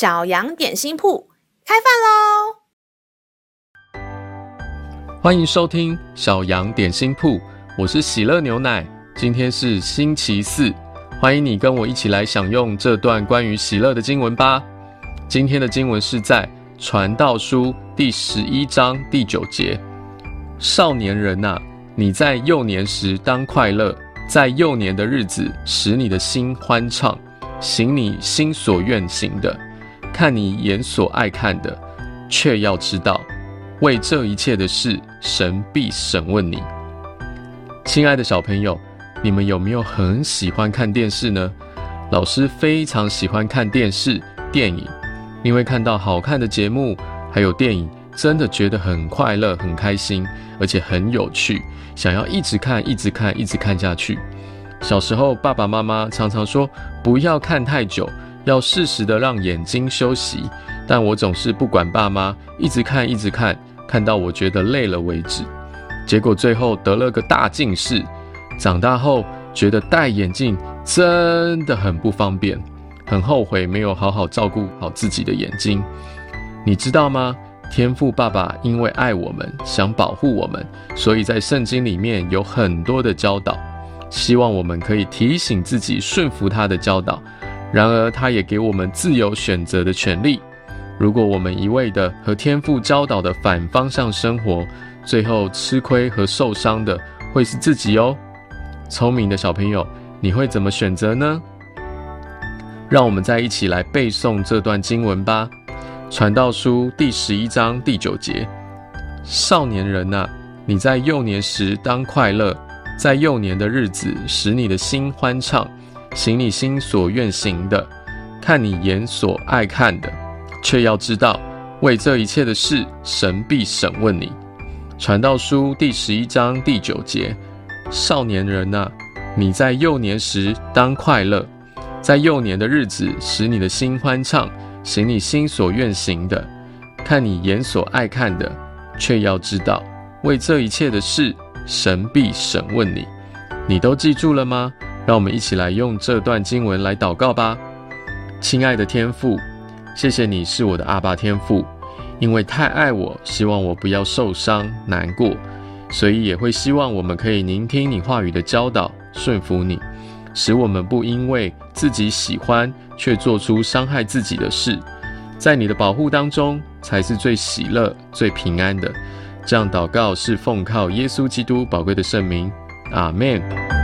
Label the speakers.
Speaker 1: 小羊点心铺开饭喽！
Speaker 2: 欢迎收听小羊点心铺，我是喜乐牛奶。今天是星期四，欢迎你跟我一起来享用这段关于喜乐的经文吧。今天的经文是在传道书第十一章第九节：少年人呐，你在幼年时当快乐，在幼年的日子使你的心欢畅，行你心所愿行的。看你眼所爱看的，却要知道，为这一切的事，神必审问你。亲爱的小朋友，你们有没有很喜欢看电视呢？老师非常喜欢看电视、电影，因为看到好看的节目，还有电影，真的觉得很快乐、很开心，而且很有趣，想要一直看、一直看、一直看下去。小时候，爸爸妈妈常常说，不要看太久。要适时的让眼睛休息，但我总是不管爸妈，一直看一直看，看到我觉得累了为止。结果最后得了个大近视，长大后觉得戴眼镜真的很不方便，很后悔没有好好照顾好自己的眼睛。你知道吗？天赋爸爸因为爱我们，想保护我们，所以在圣经里面有很多的教导，希望我们可以提醒自己顺服他的教导。然而，他也给我们自由选择的权利。如果我们一味的和天父教导的反方向生活，最后吃亏和受伤的会是自己哦。聪明的小朋友，你会怎么选择呢？让我们再一起来背诵这段经文吧。传道书第十一章第九节：少年人呐，你在幼年时当快乐，在幼年的日子使你的心欢畅。行你心所愿行的，看你眼所爱看的，却要知道，为这一切的事，神必审问你。传道书第十一章第九节：少年人呐，你在幼年时当快乐，在幼年的日子使你的心欢畅，行你心所愿行的，看你眼所爱看的，却要知道，为这一切的事，神必审问你。你都记住了吗？让我们一起来用这段经文来祷告吧。亲爱的天父，谢谢你是我的阿爸天父，因为太爱我，希望我不要受伤难过，所以也会希望我们可以聆听你话语的教导，顺服你，使我们不因为自己喜欢却做出伤害自己的事，在你的保护当中才是最喜乐、最平安的。这样祷告是奉靠耶稣基督宝贵的圣名，阿门。